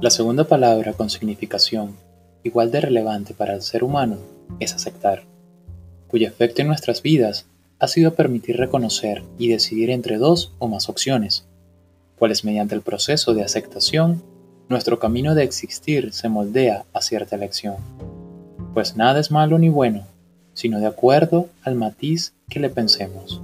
La segunda palabra con significación igual de relevante para el ser humano es aceptar, cuyo efecto en nuestras vidas ha sido permitir reconocer y decidir entre dos o más opciones, cuales mediante el proceso de aceptación, nuestro camino de existir se moldea a cierta elección. Pues nada es malo ni bueno, sino de acuerdo al matiz que le pensemos.